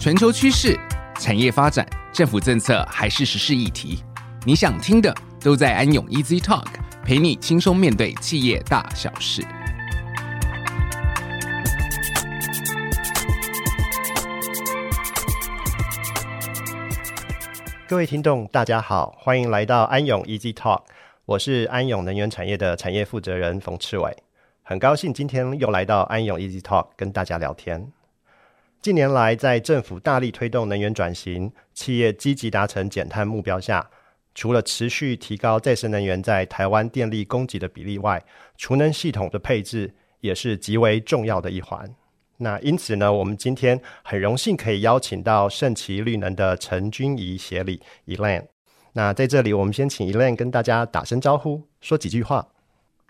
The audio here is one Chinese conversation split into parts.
全球趋势、产业发展、政府政策还是时事议题，你想听的都在安永 Easy Talk，陪你轻松面对企业大小事。各位听众，大家好，欢迎来到安永 Easy Talk，我是安永能源产业的产业负责人冯赤伟，很高兴今天又来到安永 Easy Talk 跟大家聊天。近年来，在政府大力推动能源转型、企业积极达成减碳目标下，除了持续提高再生能源在台湾电力供给的比例外，储能系统的配置也是极为重要的一环。那因此呢，我们今天很荣幸可以邀请到盛奇绿能的陈君仪协理 Elaine。那在这里，我们先请 Elaine 跟大家打声招呼，说几句话。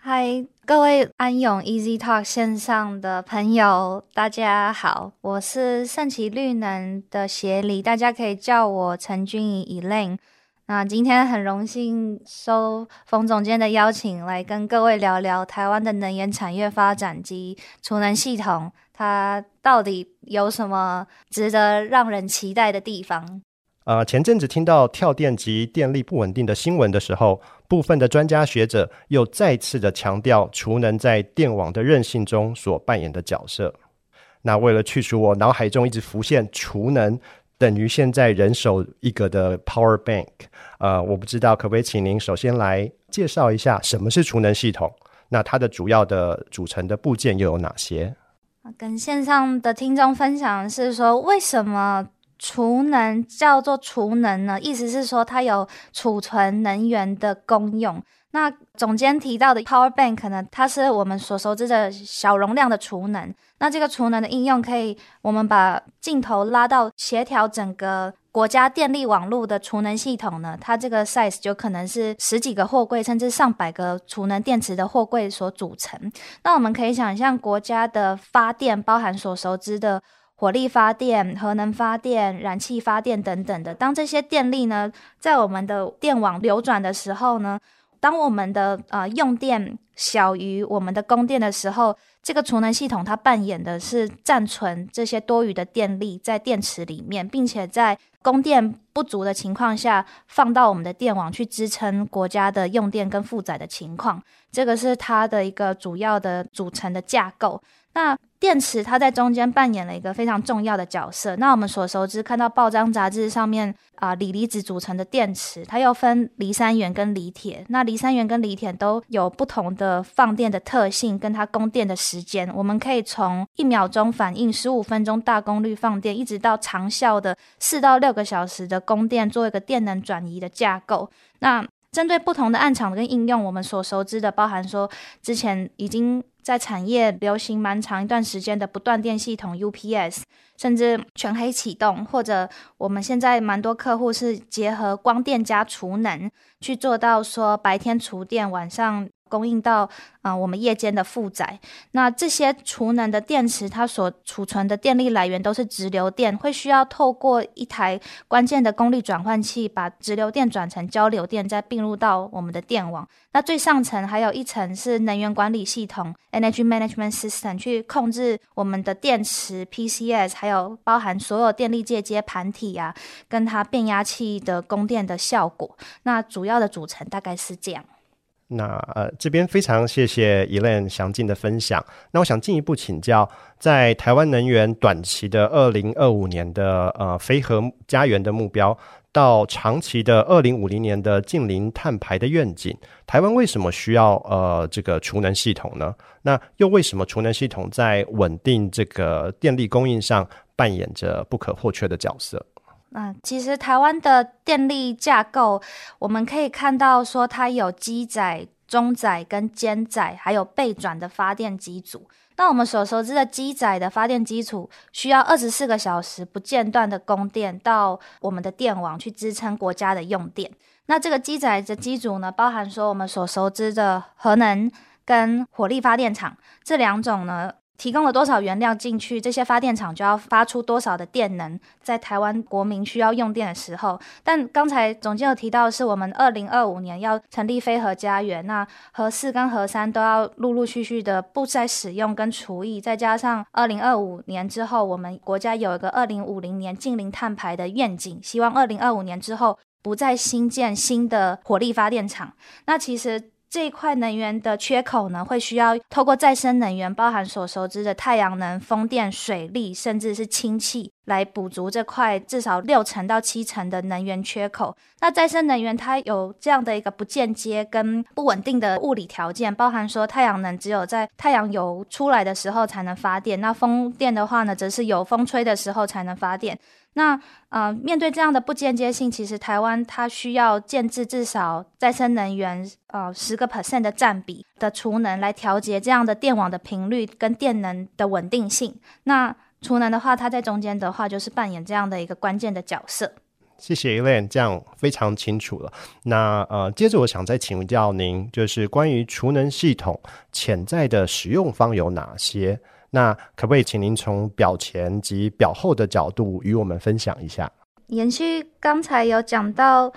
嗨，各位安永 Easy Talk 线上的朋友，大家好，我是盛奇绿能的协理，大家可以叫我陈君怡 Elaine。那今天很荣幸收冯总监的邀请，来跟各位聊聊台湾的能源产业发展及储能系统，它到底有什么值得让人期待的地方？呃，前阵子听到跳电及电力不稳定的新闻的时候，部分的专家学者又再次的强调储能在电网的韧性中所扮演的角色。那为了去除我脑海中一直浮现储能等于现在人手一个的 power bank，呃，我不知道可不可以请您首先来介绍一下什么是储能系统？那它的主要的组成的部件又有哪些？跟线上的听众分享是说，为什么？储能叫做储能呢，意思是说它有储存能源的功用。那总监提到的 Power Bank 呢，它是我们所熟知的小容量的储能。那这个储能的应用可以，我们把镜头拉到协调整个国家电力网络的储能系统呢，它这个 size 就可能是十几个货柜，甚至上百个储能电池的货柜所组成。那我们可以想象国家的发电，包含所熟知的。火力发电、核能发电、燃气发电等等的，当这些电力呢，在我们的电网流转的时候呢，当我们的呃用电小于我们的供电的时候，这个储能系统它扮演的是暂存这些多余的电力在电池里面，并且在供电不足的情况下，放到我们的电网去支撑国家的用电跟负载的情况。这个是它的一个主要的组成的架构。那电池它在中间扮演了一个非常重要的角色。那我们所熟知看到报章杂志上面啊、锂离子组成的电池，它又分锂三元跟锂铁。那锂三元跟锂铁都有不同的放电的特性，跟它供电的时间。我们可以从一秒钟反应十五分钟大功率放电，一直到长效的四到六个小时的供电，做一个电能转移的架构。那针对不同的暗场跟应用，我们所熟知的包含说之前已经。在产业流行蛮长一段时间的不断电系统 UPS，甚至全黑启动，或者我们现在蛮多客户是结合光电加储能去做到说白天储电，晚上。供应到啊、我们夜间的负载。那这些储能的电池，它所储存的电力来源都是直流电，会需要透过一台关键的功率转换器，把直流电转成交流电，再并入到我们的电网。那最上层还有一层是能源管理系统 （Energy Management System） 去控制我们的电池 （PCS），还有包含所有电力介接盘体啊，跟它变压器的供电的效果。那主要的组成大概是这样。那呃，这边非常谢谢 Elaine 详尽的分享。那我想进一步请教，在台湾能源短期的二零二五年的呃非核家园的目标，到长期的二零五零年的近零碳排的愿景，台湾为什么需要呃这个储能系统呢？那又为什么储能系统在稳定这个电力供应上扮演着不可或缺的角色？嗯，其实台湾的电力架构，我们可以看到说它有基载、中载跟间载，还有备转的发电机组。那我们所熟知的基载的发电机组，需要二十四个小时不间断的供电到我们的电网去支撑国家的用电。那这个基载的机组呢，包含说我们所熟知的核能跟火力发电厂这两种呢。提供了多少原料进去，这些发电厂就要发出多少的电能，在台湾国民需要用电的时候。但刚才总监有提到，是我们二零二五年要成立非核家园，那核四跟核三都要陆陆续续的不再使用跟除役，再加上二零二五年之后，我们国家有一个二零五零年净零碳排的愿景，希望二零二五年之后不再新建新的火力发电厂。那其实。这一块能源的缺口呢，会需要透过再生能源，包含所熟知的太阳能、风电、水力，甚至是氢气，来补足这块至少六成到七成的能源缺口。那再生能源它有这样的一个不间接跟不稳定的物理条件，包含说太阳能只有在太阳油出来的时候才能发电，那风电的话呢，则是有风吹的时候才能发电。那呃，面对这样的不间接性，其实台湾它需要建置至少再生能源呃十个 percent 的占比的储能，来调节这样的电网的频率跟电能的稳定性。那储能的话，它在中间的话就是扮演这样的一个关键的角色。谢谢 Elaine，这样非常清楚了。那呃，接着我想再请教您，就是关于储能系统潜在的使用方有哪些？那可不可以请您从表前及表后的角度与我们分享一下？延续刚才有讲到，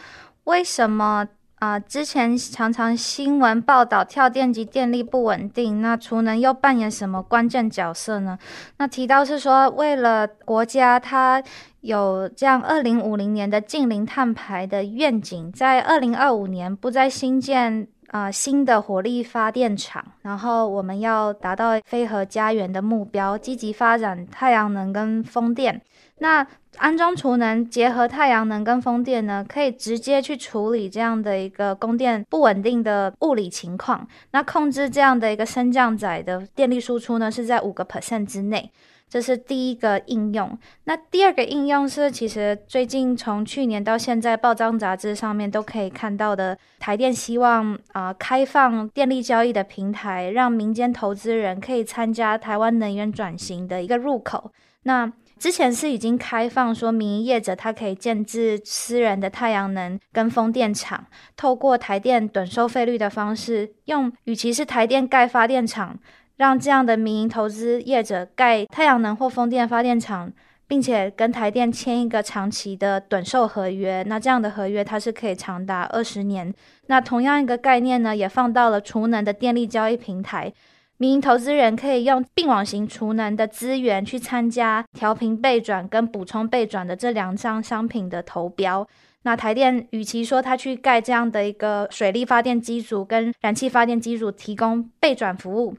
为什么啊、之前常常新闻报道跳电及电力不稳定，那储能又扮演什么关键角色呢？那提到是说，为了国家它有这样二零五零年的净零碳排的愿景，在二零二五年不再新建。啊、新的火力发电厂，然后我们要达到非核家园的目标，积极发展太阳能跟风电。那安装储能结合太阳能跟风电呢，可以直接去处理这样的一个供电不稳定的物理情况。那控制这样的一个升降载的电力输出呢，是在五个 percent 之内。这是第一个应用。那第二个应用是，其实最近从去年到现在，报章杂志上面都可以看到的，台电希望啊、开放电力交易的平台，让民间投资人可以参加台湾能源转型的一个入口。那之前是已经开放说，民营业者他可以建置私人的太阳能跟风电厂，透过台电趸收费率的方式，用与其是台电盖发电厂。让这样的民营投资业者盖太阳能或风电发电厂，并且跟台电签一个长期的趸售合约。那这样的合约它是可以长达二十年。那同样一个概念呢，也放到了储能的电力交易平台，民营投资人可以用并网型储能的资源去参加调频备转跟补充备转的这两项商品的投标。那台电与其说它去盖这样的一个水力发电机组跟燃气发电机组提供备转服务。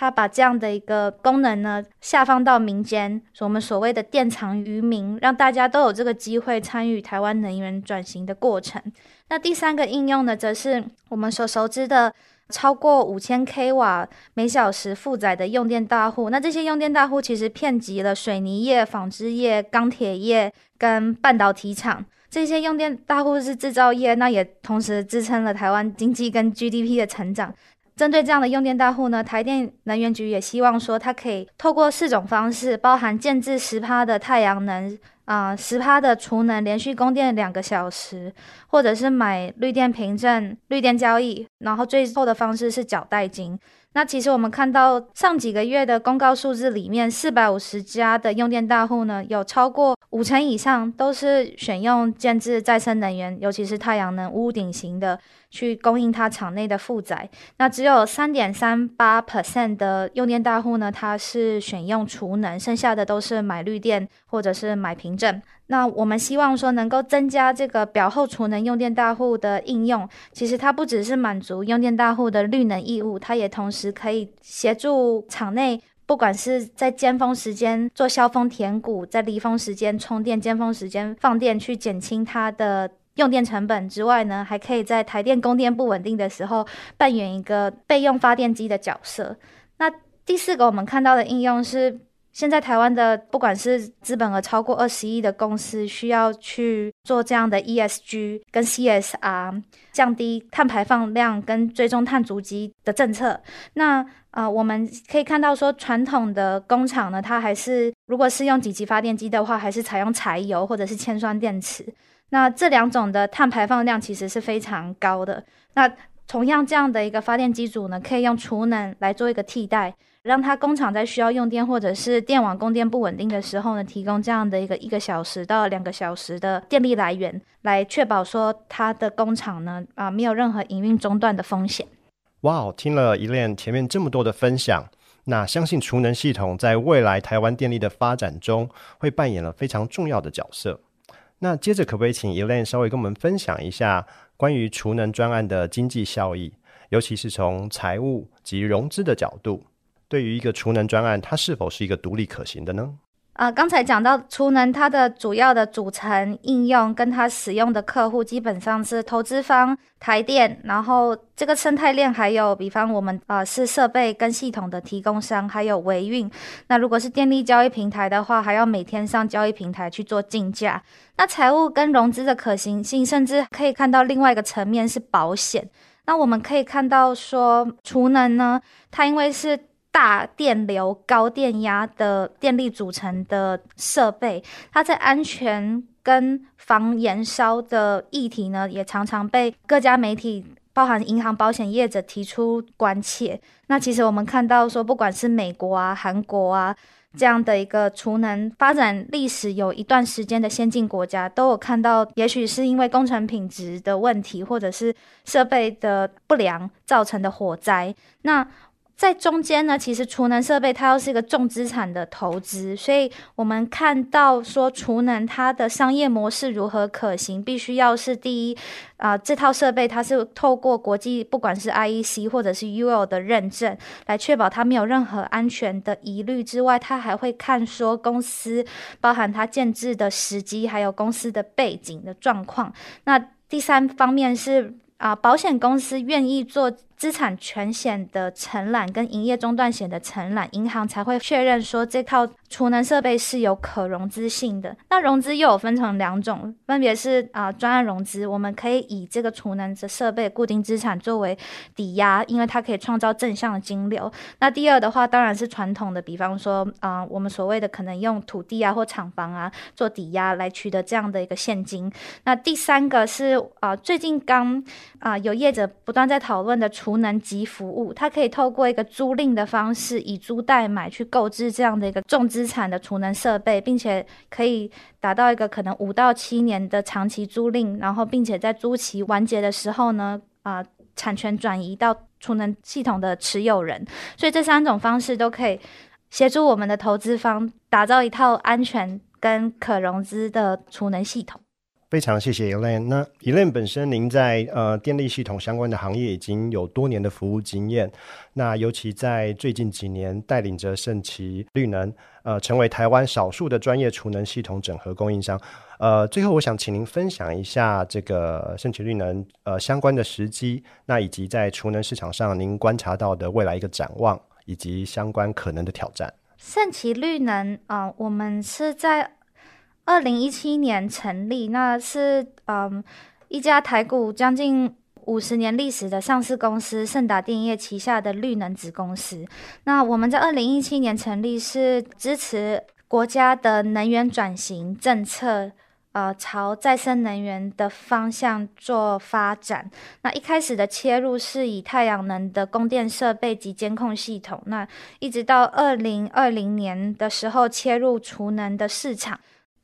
他把这样的一个功能呢，下放到民间，我们所谓的电藏于民，让大家都有这个机会参与台湾能源转型的过程。那第三个应用呢，则是我们所熟知的超过五千 k 瓦每小时负载的用电大户。那这些用电大户其实遍及了水泥业、纺织业、钢铁业跟半导体厂。这些用电大户是制造业，那也同时支撑了台湾经济跟 GDP 的成长。针对这样的用电大户呢，台电能源局也希望说，它可以透过四种方式，包含建置十趴的太阳能啊，十趴的储能，连续供电两个小时，或者是买绿电凭证、绿电交易，然后最后的方式是缴代金。那其实我们看到上几个月的公告数字里面，四百五十家的用电大户呢，有超过五成以上都是选用建置再生能源，尤其是太阳能屋顶型的。去供应它厂内的负载，那只有三点三八 percent 的用电大户呢，它是选用储能，剩下的都是买绿电或者是买凭证。那我们希望说能够增加这个表后储能用电大户的应用，其实它不只是满足用电大户的绿能义务，它也同时可以协助厂内，不管是在尖峰时间做削峰填谷，在离峰时间充电，尖峰时间放电，去减轻它的。用电成本之外呢，还可以在台电供电不稳定的时候扮演一个备用发电机的角色。那第四个我们看到的应用是，现在台湾的不管是资本额超过二十亿的公司，需要去做这样的 ESG 跟 CSR，降低碳排放量跟追踪碳足迹的政策。那啊、我们可以看到说，传统的工厂呢，它还是如果是用几级发电机的话，还是采用柴油或者是铅酸电池。那这两种的碳排放量其实是非常高的。那同样这样的一个发电机组呢，可以用储能来做一个替代。让它工厂在需要用电或者是电网供电不稳定的时候呢，提供这样的一个一个小时到两个小时的电力来源，来确保说它的工厂呢啊、没有任何营运中断的风险。哇，听了 Elaine 前面这么多的分享，那相信储能系统在未来台湾电力的发展中会扮演了非常重要的角色。那接着可不可以请 Elaine 稍微跟我们分享一下关于储能专案的经济效益，尤其是从财务及融资的角度？对于一个储能专案，它是否是一个独立可行的呢？啊、呃，刚才讲到储能，它的主要的组成应用跟它使用的客户，基本上是投资方、台电，然后这个生态链还有，比方我们啊、是设备跟系统的提供商，还有维运。那如果是电力交易平台的话，还要每天上交易平台去做竞价。那财务跟融资的可行性，甚至可以看到另外一个层面是保险。那我们可以看到说，储能呢，它因为是大电流、高电压的电力组成的设备，它在安全跟防燃烧的议题呢，也常常被各家媒体，包含银行、保险业者提出关切。那其实我们看到说，不管是美国啊、韩国啊这样的一个储能发展历史有一段时间的先进国家，都有看到，也许是因为工程品质的问题，或者是设备的不良造成的火灾。那在中间呢，其实储能设备它又是一个重资产的投资，所以我们看到说储能它的商业模式如何可行，必须要是第一啊、呃，这套设备它是透过国际不管是 IEC 或者是 UL 的认证，来确保它没有任何安全的疑虑之外，它还会看说公司包含它建置的时机，还有公司的背景的状况。那第三方面是啊、保险公司愿意做。资产全险的承揽跟营业中断险的承揽，银行才会确认说这套储能设备是有可融资性的。那融资又有分成两种，分别是啊专案融资，我们可以以这个储能的设备固定资产作为抵押，因为它可以创造正向的金流。那第二的话，当然是传统的，比方说啊我们所谓的可能用土地啊或厂房啊做抵押来取得这样的一个现金。那第三个是啊最近刚啊有业者不断在讨论的储。储能及服务，它可以透过一个租赁的方式，以租代买去购置这样的一个重资产的储能设备，并且可以达到一个可能五到七年的长期租赁，然后并且在租期完结的时候呢，啊、产权转移到储能系统的持有人。所以这三种方式都可以协助我们的投资方打造一套安全跟可融资的储能系统。非常谢谢 Elaine。那 Elaine 本身，您在呃电力系统相关的行业已经有多年的服务经验。那尤其在最近几年，带领着盛奇绿能，呃，成为台湾少数的专业储能系统整合供应商。呃，最后我想请您分享一下这个盛奇绿能呃相关的时机，那以及在储能市场上您观察到的未来一个展望，以及相关可能的挑战。盛奇绿能啊、我们是在。二零一七年成立，那是嗯一家台股将近五十年历史的上市公司，盛达电业旗下的绿能子公司。那我们在二零一七年成立，是支持国家的能源转型政策，呃，朝再生能源的方向做发展。那一开始的切入是以太阳能的供电设备及监控系统，那一直到二零二零年的时候切入储能的市场。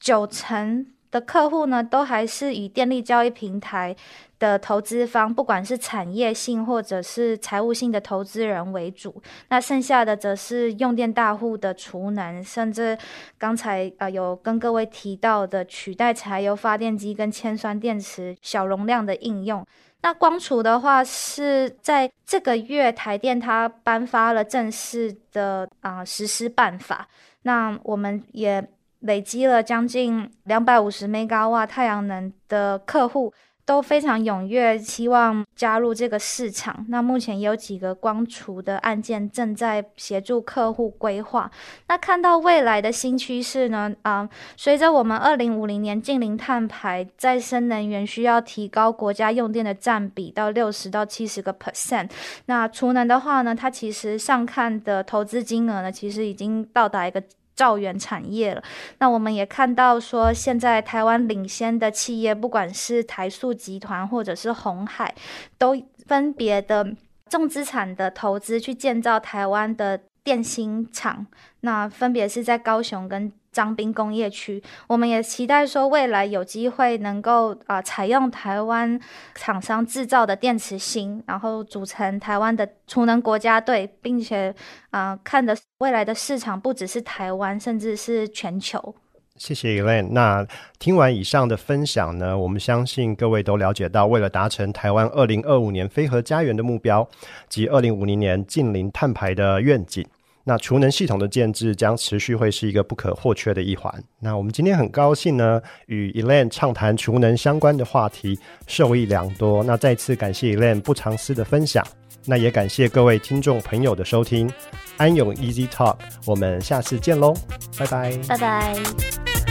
九成的客户呢，都还是以电力交易平台的投资方，不管是产业性或者是财务性的投资人为主。那剩下的则是用电大户的储能，甚至刚才呃有跟各位提到的取代柴油发电机跟铅酸电池小容量的应用。那光储的话，是在这个月台电它颁发了正式的啊、实施办法。那我们也。累积了将近两百五十 mega 瓦太阳能的客户都非常踊跃，希望加入这个市场。那目前也有几个光储的案件正在协助客户规划。那看到未来的新趋势呢？啊、随着我们二零五零年净零碳排，再生能源需要提高国家用电的占比到六十到七十个 percent。那储能的话呢，它其实上看的投资金额呢，其实已经到达一个。造园产业了，那我们也看到说，现在台湾领先的企业，不管是台塑集团或者是红海，都分别的重资产的投资去建造台湾的电芯厂，那分别是在高雄跟彰滨工业区。我们也期待说，未来有机会能够啊、呃、采用台湾厂商制造的电池芯，然后组成台湾的储能国家队，并且啊、看的未来的市场不只是台湾，甚至是全球。谢谢 Elaine。那听完以上的分享呢，我们相信各位都了解到，为了达成台湾二零二五年非核家园的目标及二零五零年近零碳排的愿景，那储能系统的建置将持续会是一个不可或缺的一环。那我们今天很高兴呢，与 Elaine 畅谈储能相关的话题，受益良多。那再次感谢 Elaine 不藏私的分享，那也感谢各位听众朋友的收听。安永 Easy Talk，我们下次见喽，拜拜，拜拜。